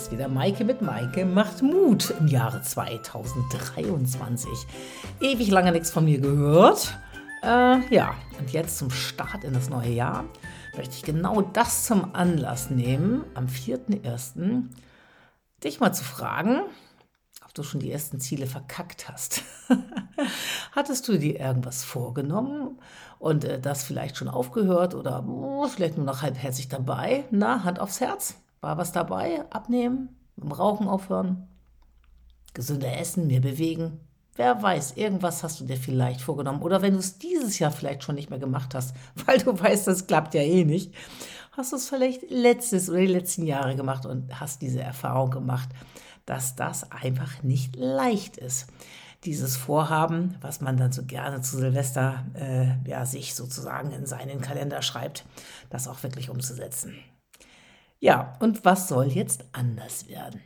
ist wieder Maike mit Maike macht Mut im Jahre 2023. Ewig lange nichts von mir gehört. Äh, ja, und jetzt zum Start in das neue Jahr möchte ich genau das zum Anlass nehmen, am 4.1. dich mal zu fragen, ob du schon die ersten Ziele verkackt hast. Hattest du dir irgendwas vorgenommen und äh, das vielleicht schon aufgehört oder oh, vielleicht nur noch halbherzig dabei? Na, Hand aufs Herz. War was dabei? Abnehmen? Dem Rauchen aufhören? Gesünder essen, mehr bewegen? Wer weiß, irgendwas hast du dir vielleicht vorgenommen. Oder wenn du es dieses Jahr vielleicht schon nicht mehr gemacht hast, weil du weißt, das klappt ja eh nicht, hast du es vielleicht letztes oder die letzten Jahre gemacht und hast diese Erfahrung gemacht, dass das einfach nicht leicht ist. Dieses Vorhaben, was man dann so gerne zu Silvester äh, ja, sich sozusagen in seinen Kalender schreibt, das auch wirklich umzusetzen. Ja, und was soll jetzt anders werden?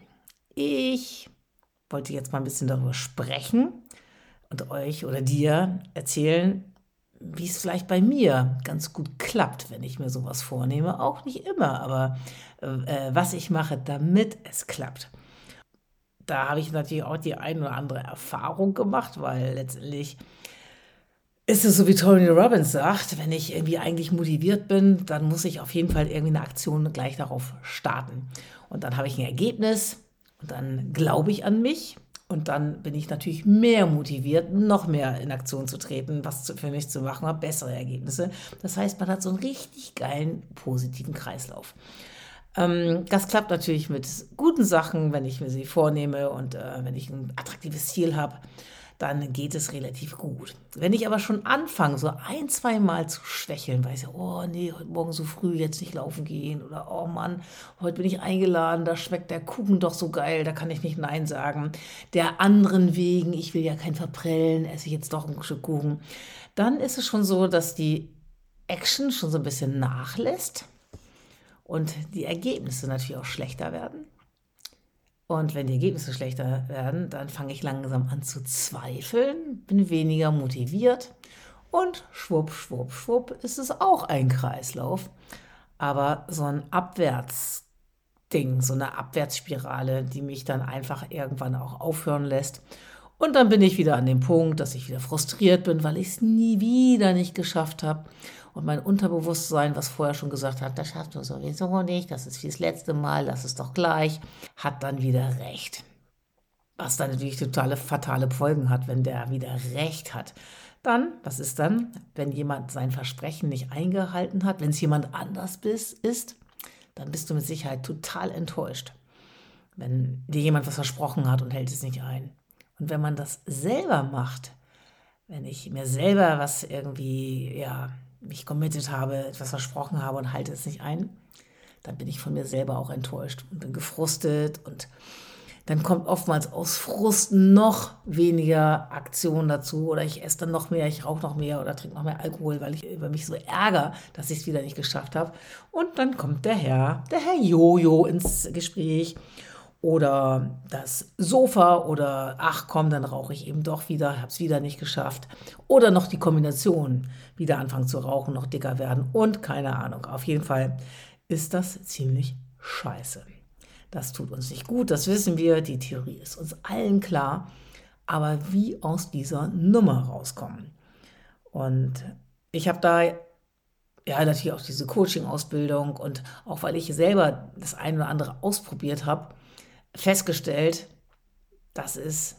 Ich wollte jetzt mal ein bisschen darüber sprechen und euch oder dir erzählen, wie es vielleicht bei mir ganz gut klappt, wenn ich mir sowas vornehme. Auch nicht immer, aber äh, was ich mache, damit es klappt. Da habe ich natürlich auch die ein oder andere Erfahrung gemacht, weil letztendlich ist es so, wie Tony Robbins sagt, wenn ich irgendwie eigentlich motiviert bin, dann muss ich auf jeden Fall irgendwie eine Aktion gleich darauf starten. Und dann habe ich ein Ergebnis und dann glaube ich an mich und dann bin ich natürlich mehr motiviert, noch mehr in Aktion zu treten, was für mich zu machen, habe bessere Ergebnisse. Das heißt, man hat so einen richtig geilen, positiven Kreislauf. Ähm, das klappt natürlich mit guten Sachen, wenn ich mir sie vornehme und äh, wenn ich ein attraktives Ziel habe dann geht es relativ gut. Wenn ich aber schon anfange, so ein, zwei Mal zu schwächeln, weil ich, oh nee, heute Morgen so früh jetzt nicht laufen gehen oder oh Mann, heute bin ich eingeladen, da schmeckt der Kuchen doch so geil, da kann ich nicht Nein sagen. Der anderen wegen, ich will ja kein Verprellen, esse ich jetzt doch ein Stück Kuchen. Dann ist es schon so, dass die Action schon so ein bisschen nachlässt und die Ergebnisse natürlich auch schlechter werden. Und wenn die Ergebnisse schlechter werden, dann fange ich langsam an zu zweifeln, bin weniger motiviert und schwupp, schwupp, schwupp ist es auch ein Kreislauf. Aber so ein Abwärtsding, so eine Abwärtsspirale, die mich dann einfach irgendwann auch aufhören lässt. Und dann bin ich wieder an dem Punkt, dass ich wieder frustriert bin, weil ich es nie wieder nicht geschafft habe und mein Unterbewusstsein, was vorher schon gesagt hat, das schaffst du sowieso nicht, das ist wie das letzte Mal, das ist doch gleich, hat dann wieder recht. Was dann natürlich totale fatale Folgen hat, wenn der wieder recht hat. Dann, was ist dann, wenn jemand sein Versprechen nicht eingehalten hat, wenn es jemand anders ist, dann bist du mit Sicherheit total enttäuscht, wenn dir jemand was versprochen hat und hält es nicht ein. Und wenn man das selber macht, wenn ich mir selber was irgendwie, ja, mich committed habe, etwas versprochen habe und halte es nicht ein, dann bin ich von mir selber auch enttäuscht und bin gefrustet und dann kommt oftmals aus Frust noch weniger Aktion dazu oder ich esse dann noch mehr, ich rauche noch mehr oder trinke noch mehr Alkohol, weil ich über mich so ärgere, dass ich es wieder nicht geschafft habe. Und dann kommt der Herr, der Herr Jojo ins Gespräch oder das Sofa oder ach komm, dann rauche ich eben doch wieder, habe es wieder nicht geschafft. Oder noch die Kombination, wieder anfangen zu rauchen, noch dicker werden und keine Ahnung. Auf jeden Fall ist das ziemlich scheiße. Das tut uns nicht gut, das wissen wir, die Theorie ist uns allen klar. Aber wie aus dieser Nummer rauskommen? Und ich habe da ja natürlich auch diese Coaching-Ausbildung und auch weil ich selber das eine oder andere ausprobiert habe, festgestellt, dass es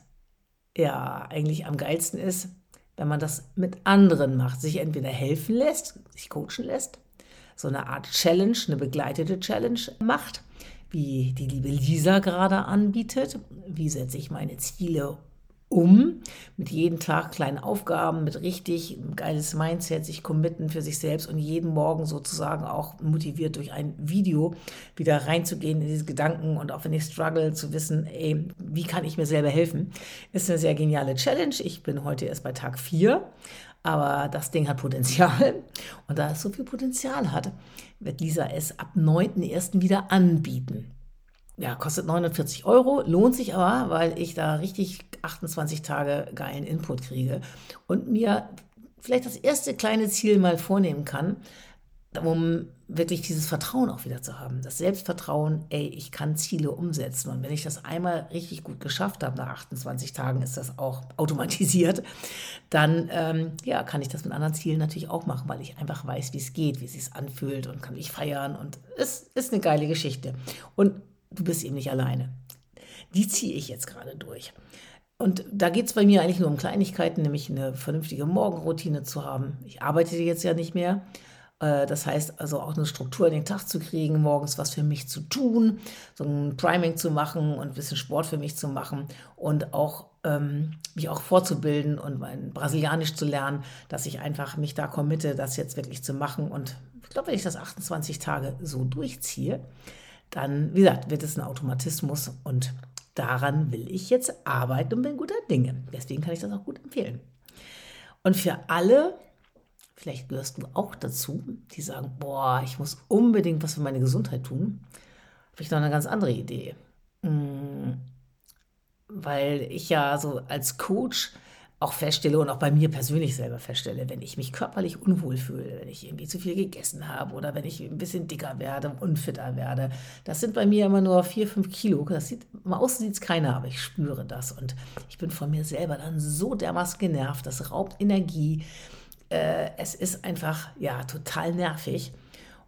ja eigentlich am geilsten ist, wenn man das mit anderen macht, sich entweder helfen lässt, sich coachen lässt, so eine Art Challenge, eine begleitete Challenge macht, wie die liebe Lisa gerade anbietet. Wie setze ich meine Ziele um, mit jeden Tag kleinen Aufgaben, mit richtig geiles Mindset, sich committen für sich selbst und jeden Morgen sozusagen auch motiviert durch ein Video wieder reinzugehen in diese Gedanken und auch wenn ich struggle zu wissen, ey, wie kann ich mir selber helfen, ist eine sehr geniale Challenge. Ich bin heute erst bei Tag 4, aber das Ding hat Potenzial und da es so viel Potenzial hat, wird Lisa es ab 9.1. wieder anbieten ja, kostet 49 Euro, lohnt sich aber, weil ich da richtig 28 Tage geilen Input kriege und mir vielleicht das erste kleine Ziel mal vornehmen kann, um wirklich dieses Vertrauen auch wieder zu haben. Das Selbstvertrauen, ey, ich kann Ziele umsetzen. Und wenn ich das einmal richtig gut geschafft habe, nach 28 Tagen ist das auch automatisiert, dann ähm, ja, kann ich das mit anderen Zielen natürlich auch machen, weil ich einfach weiß, wie es geht, wie es sich anfühlt und kann mich feiern. Und es ist eine geile Geschichte. Und du bist eben nicht alleine. Die ziehe ich jetzt gerade durch. Und da geht es bei mir eigentlich nur um Kleinigkeiten, nämlich eine vernünftige Morgenroutine zu haben. Ich arbeite jetzt ja nicht mehr. Äh, das heißt also auch eine Struktur in den Tag zu kriegen, morgens was für mich zu tun, so ein Priming zu machen und ein bisschen Sport für mich zu machen und auch ähm, mich auch vorzubilden und mein Brasilianisch zu lernen, dass ich einfach mich da committe, das jetzt wirklich zu machen. Und ich glaube, wenn ich das 28 Tage so durchziehe, dann, wie gesagt, wird es ein Automatismus und daran will ich jetzt arbeiten und bin guter Dinge. Deswegen kann ich das auch gut empfehlen. Und für alle, vielleicht gehörst du auch dazu, die sagen, boah, ich muss unbedingt was für meine Gesundheit tun, habe ich noch eine ganz andere Idee. Hm, weil ich ja so als Coach auch feststelle und auch bei mir persönlich selber feststelle, wenn ich mich körperlich unwohl fühle, wenn ich irgendwie zu viel gegessen habe oder wenn ich ein bisschen dicker werde, unfitter werde, das sind bei mir immer nur vier, fünf Kilo. Das sieht, mal außen sieht es keiner, aber ich spüre das und ich bin von mir selber dann so dermaßen genervt, das raubt Energie. Äh, es ist einfach, ja, total nervig.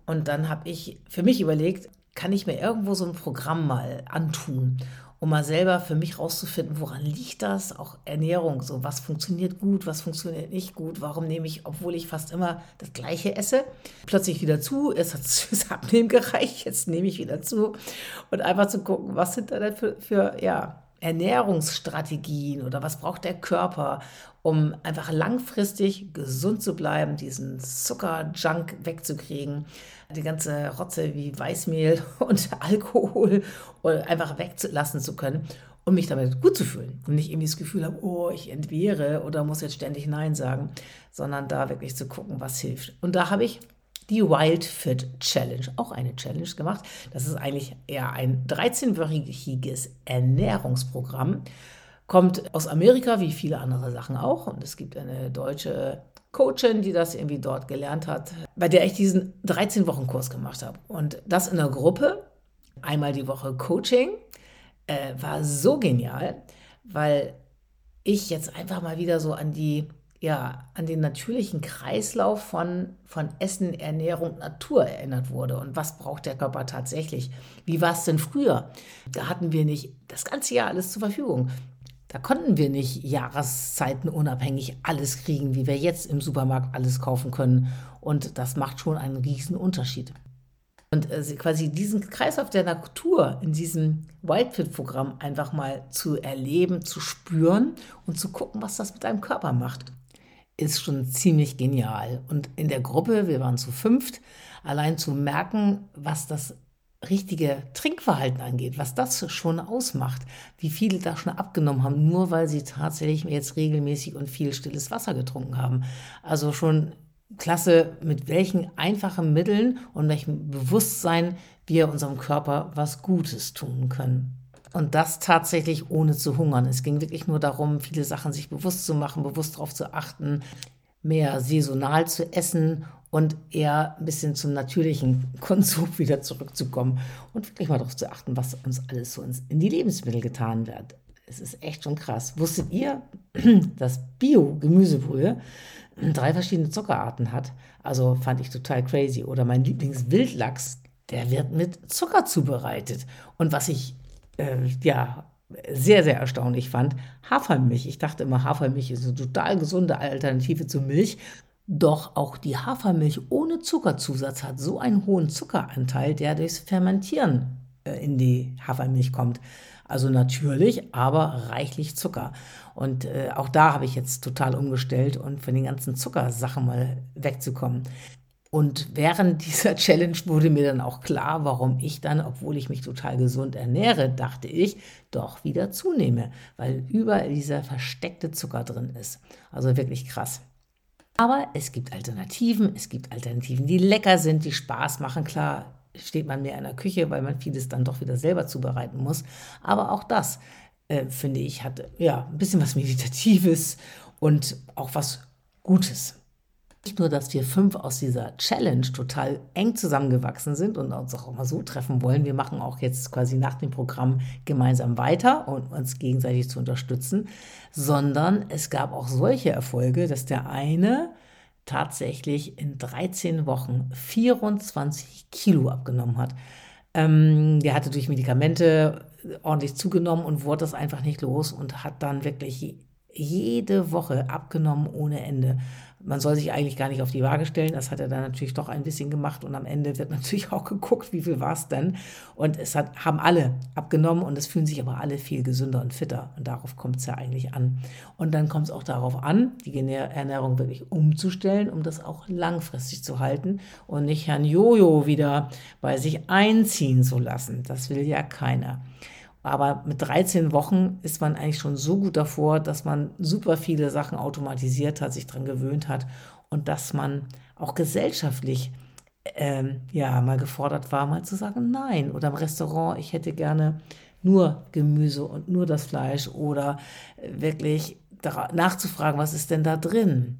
Und dann habe ich für mich überlegt, kann ich mir irgendwo so ein Programm mal antun um mal selber für mich rauszufinden, woran liegt das? Auch Ernährung, so was funktioniert gut, was funktioniert nicht gut, warum nehme ich, obwohl ich fast immer das Gleiche esse, plötzlich wieder zu, es hat fürs Abnehmen gereicht, jetzt nehme ich wieder zu und einfach zu gucken, was sind da denn für, für ja, Ernährungsstrategien oder was braucht der Körper, um einfach langfristig gesund zu bleiben, diesen Zuckerjunk wegzukriegen, die ganze Rotze wie Weißmehl und Alkohol einfach weglassen zu können um mich damit gut zu fühlen und nicht irgendwie das Gefühl habe, oh, ich entwehre oder muss jetzt ständig Nein sagen, sondern da wirklich zu gucken, was hilft. Und da habe ich die Wild Fit Challenge, auch eine Challenge gemacht. Das ist eigentlich eher ein 13-wöchiges Ernährungsprogramm. Kommt aus Amerika, wie viele andere Sachen auch. Und es gibt eine deutsche Coachin, die das irgendwie dort gelernt hat, bei der ich diesen 13-Wochen-Kurs gemacht habe. Und das in der Gruppe, einmal die Woche Coaching, äh, war so genial, weil ich jetzt einfach mal wieder so an die ja, an den natürlichen Kreislauf von, von Essen, Ernährung, Natur erinnert wurde. Und was braucht der Körper tatsächlich? Wie war es denn früher? Da hatten wir nicht das ganze Jahr alles zur Verfügung. Da konnten wir nicht Jahreszeiten unabhängig alles kriegen, wie wir jetzt im Supermarkt alles kaufen können. Und das macht schon einen riesen Unterschied. Und äh, quasi diesen Kreislauf der Natur in diesem Wildfit-Programm einfach mal zu erleben, zu spüren und zu gucken, was das mit deinem Körper macht ist schon ziemlich genial. Und in der Gruppe, wir waren zu fünft, allein zu merken, was das richtige Trinkverhalten angeht, was das schon ausmacht, wie viele da schon abgenommen haben, nur weil sie tatsächlich jetzt regelmäßig und viel stilles Wasser getrunken haben. Also schon klasse, mit welchen einfachen Mitteln und welchem Bewusstsein wir unserem Körper was Gutes tun können. Und das tatsächlich ohne zu hungern. Es ging wirklich nur darum, viele Sachen sich bewusst zu machen, bewusst darauf zu achten, mehr saisonal zu essen und eher ein bisschen zum natürlichen Konsum wieder zurückzukommen und wirklich mal darauf zu achten, was uns alles so in die Lebensmittel getan wird. Es ist echt schon krass. Wusstet ihr, dass Bio-Gemüsebrühe drei verschiedene Zuckerarten hat? Also fand ich total crazy. Oder mein Lieblingswildlachs, der wird mit Zucker zubereitet. Und was ich äh, ja, sehr, sehr erstaunlich fand, Hafermilch. Ich dachte immer, Hafermilch ist eine total gesunde Alternative zu Milch. Doch auch die Hafermilch ohne Zuckerzusatz hat so einen hohen Zuckeranteil, der durchs Fermentieren äh, in die Hafermilch kommt. Also natürlich, aber reichlich Zucker. Und äh, auch da habe ich jetzt total umgestellt und von den ganzen Zuckersachen mal wegzukommen. Und während dieser Challenge wurde mir dann auch klar, warum ich dann, obwohl ich mich total gesund ernähre, dachte ich, doch wieder zunehme, weil überall dieser versteckte Zucker drin ist. Also wirklich krass. Aber es gibt Alternativen, es gibt Alternativen, die lecker sind, die Spaß machen. Klar steht man mehr in der Küche, weil man vieles dann doch wieder selber zubereiten muss. Aber auch das, äh, finde ich, hat ja ein bisschen was Meditatives und auch was Gutes. Nicht nur, dass wir fünf aus dieser Challenge total eng zusammengewachsen sind und uns auch immer so treffen wollen. Wir machen auch jetzt quasi nach dem Programm gemeinsam weiter und uns gegenseitig zu unterstützen, sondern es gab auch solche Erfolge, dass der eine tatsächlich in 13 Wochen 24 Kilo abgenommen hat. Ähm, der hatte durch Medikamente ordentlich zugenommen und wurde das einfach nicht los und hat dann wirklich jede Woche abgenommen ohne Ende man soll sich eigentlich gar nicht auf die Waage stellen. Das hat er dann natürlich doch ein bisschen gemacht und am Ende wird natürlich auch geguckt, wie viel war es denn. Und es hat, haben alle abgenommen und es fühlen sich aber alle viel gesünder und fitter. Und darauf kommt es ja eigentlich an. Und dann kommt es auch darauf an, die Ernährung wirklich umzustellen, um das auch langfristig zu halten und nicht Herrn Jojo wieder bei sich einziehen zu lassen. Das will ja keiner. Aber mit 13 Wochen ist man eigentlich schon so gut davor, dass man super viele Sachen automatisiert hat, sich daran gewöhnt hat und dass man auch gesellschaftlich ähm, ja mal gefordert war, mal zu sagen Nein. Oder im Restaurant, ich hätte gerne nur Gemüse und nur das Fleisch oder wirklich nachzufragen, was ist denn da drin.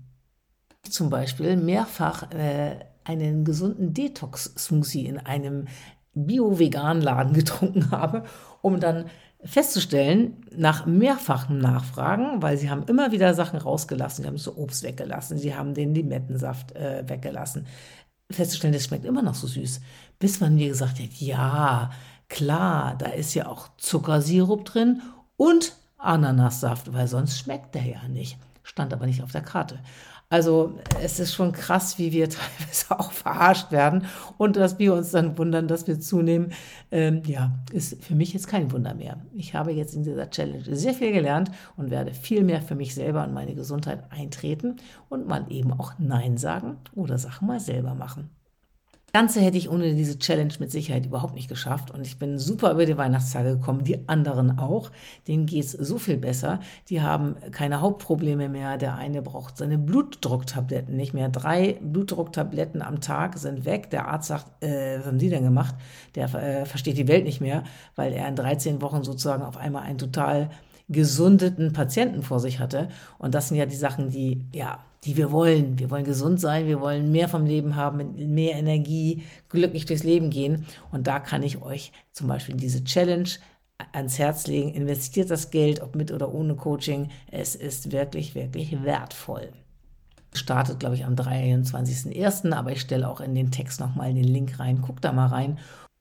Zum Beispiel mehrfach äh, einen gesunden Detox-Smoothie in einem Bio-Vegan-Laden getrunken habe, um dann festzustellen, nach mehrfachen Nachfragen, weil sie haben immer wieder Sachen rausgelassen, sie haben so Obst weggelassen, sie haben den Limettensaft äh, weggelassen, festzustellen, das schmeckt immer noch so süß, bis man mir gesagt hat, ja, klar, da ist ja auch Zuckersirup drin und Ananassaft, weil sonst schmeckt der ja nicht. Stand aber nicht auf der Karte. Also es ist schon krass, wie wir teilweise auch verarscht werden und dass wir uns dann wundern, dass wir zunehmen. Ähm, ja, ist für mich jetzt kein Wunder mehr. Ich habe jetzt in dieser Challenge sehr viel gelernt und werde viel mehr für mich selber und meine Gesundheit eintreten und mal eben auch Nein sagen oder Sachen mal selber machen. Ganze hätte ich ohne diese Challenge mit Sicherheit überhaupt nicht geschafft. Und ich bin super über die Weihnachtstage gekommen, die anderen auch. Denen geht es so viel besser. Die haben keine Hauptprobleme mehr. Der eine braucht seine Blutdrucktabletten nicht mehr. Drei Blutdrucktabletten am Tag sind weg. Der Arzt sagt, äh, was haben Sie denn gemacht? Der äh, versteht die Welt nicht mehr, weil er in 13 Wochen sozusagen auf einmal einen total gesundeten Patienten vor sich hatte. Und das sind ja die Sachen, die, ja, die wir wollen. Wir wollen gesund sein, wir wollen mehr vom Leben haben, mehr Energie, glücklich durchs Leben gehen. Und da kann ich euch zum Beispiel diese Challenge ans Herz legen. Investiert das Geld, ob mit oder ohne Coaching. Es ist wirklich, wirklich wertvoll. Startet, glaube ich, am 23.01., aber ich stelle auch in den Text nochmal den Link rein. Guckt da mal rein.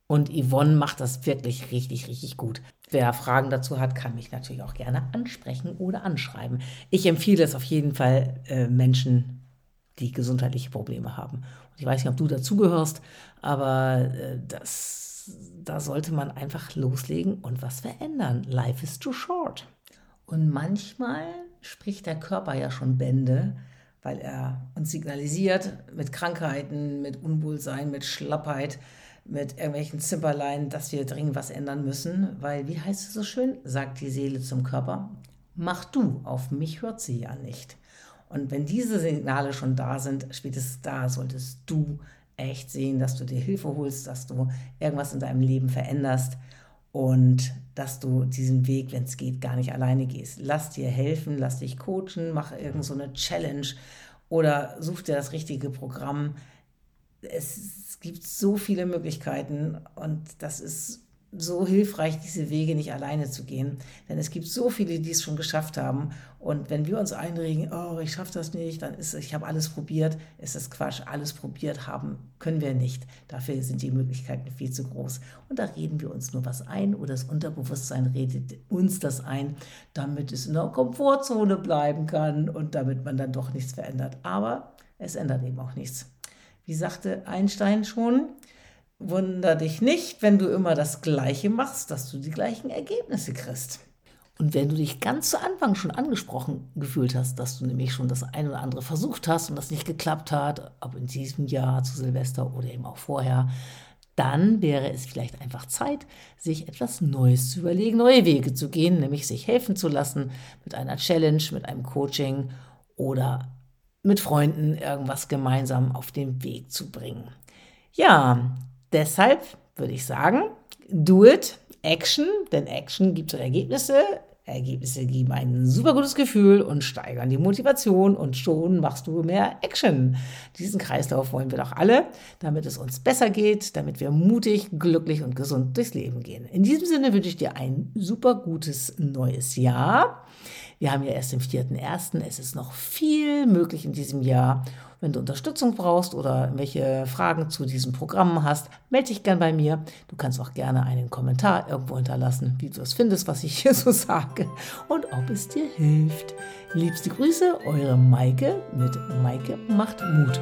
Und Yvonne macht das wirklich richtig, richtig gut. Wer Fragen dazu hat, kann mich natürlich auch gerne ansprechen oder anschreiben. Ich empfehle es auf jeden Fall äh, Menschen, die gesundheitliche Probleme haben. Und ich weiß nicht, ob du dazugehörst, aber äh, das, da sollte man einfach loslegen und was verändern. Life is too short. Und manchmal spricht der Körper ja schon Bände, weil er uns signalisiert mit Krankheiten, mit Unwohlsein, mit Schlappheit mit irgendwelchen Zimperlein, dass wir dringend was ändern müssen, weil, wie heißt es so schön, sagt die Seele zum Körper, mach du, auf mich hört sie ja nicht. Und wenn diese Signale schon da sind, spätestens da solltest du echt sehen, dass du dir Hilfe holst, dass du irgendwas in deinem Leben veränderst und dass du diesen Weg, wenn es geht, gar nicht alleine gehst. Lass dir helfen, lass dich coachen, mach irgendeine so Challenge oder such dir das richtige Programm. Es gibt so viele Möglichkeiten und das ist so hilfreich, diese Wege nicht alleine zu gehen. Denn es gibt so viele, die es schon geschafft haben. Und wenn wir uns einregen, oh, ich schaffe das nicht, dann ist ich habe alles probiert, ist es Quatsch. Alles probiert haben können wir nicht. Dafür sind die Möglichkeiten viel zu groß. Und da reden wir uns nur was ein oder das Unterbewusstsein redet uns das ein, damit es in der Komfortzone bleiben kann und damit man dann doch nichts verändert. Aber es ändert eben auch nichts. Wie sagte Einstein schon, wunder dich nicht, wenn du immer das Gleiche machst, dass du die gleichen Ergebnisse kriegst. Und wenn du dich ganz zu Anfang schon angesprochen gefühlt hast, dass du nämlich schon das eine oder andere versucht hast und das nicht geklappt hat, ob in diesem Jahr zu Silvester oder eben auch vorher, dann wäre es vielleicht einfach Zeit, sich etwas Neues zu überlegen, neue Wege zu gehen, nämlich sich helfen zu lassen mit einer Challenge, mit einem Coaching oder mit Freunden irgendwas gemeinsam auf den Weg zu bringen. Ja, deshalb würde ich sagen, do it, Action, denn Action gibt Ergebnisse. Ergebnisse geben ein super gutes Gefühl und steigern die Motivation und schon machst du mehr Action. Diesen Kreislauf wollen wir doch alle, damit es uns besser geht, damit wir mutig, glücklich und gesund durchs Leben gehen. In diesem Sinne wünsche ich dir ein super gutes neues Jahr. Wir haben ja erst den 4.1. Es ist noch viel möglich in diesem Jahr. Wenn du Unterstützung brauchst oder welche Fragen zu diesem Programm hast, melde dich gern bei mir. Du kannst auch gerne einen Kommentar irgendwo hinterlassen, wie du es findest, was ich hier so sage und ob es dir hilft. Liebste Grüße, eure Maike mit Maike macht Mut.